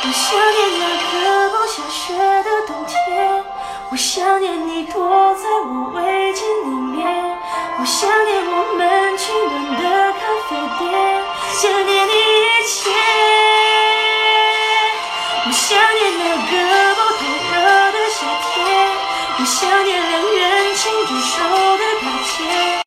我想念那个不下雪的冬天我想念你躲在我围巾里面我想念我们取暖的咖啡店想念你一切。我想念那个不太热的夏天我想念两人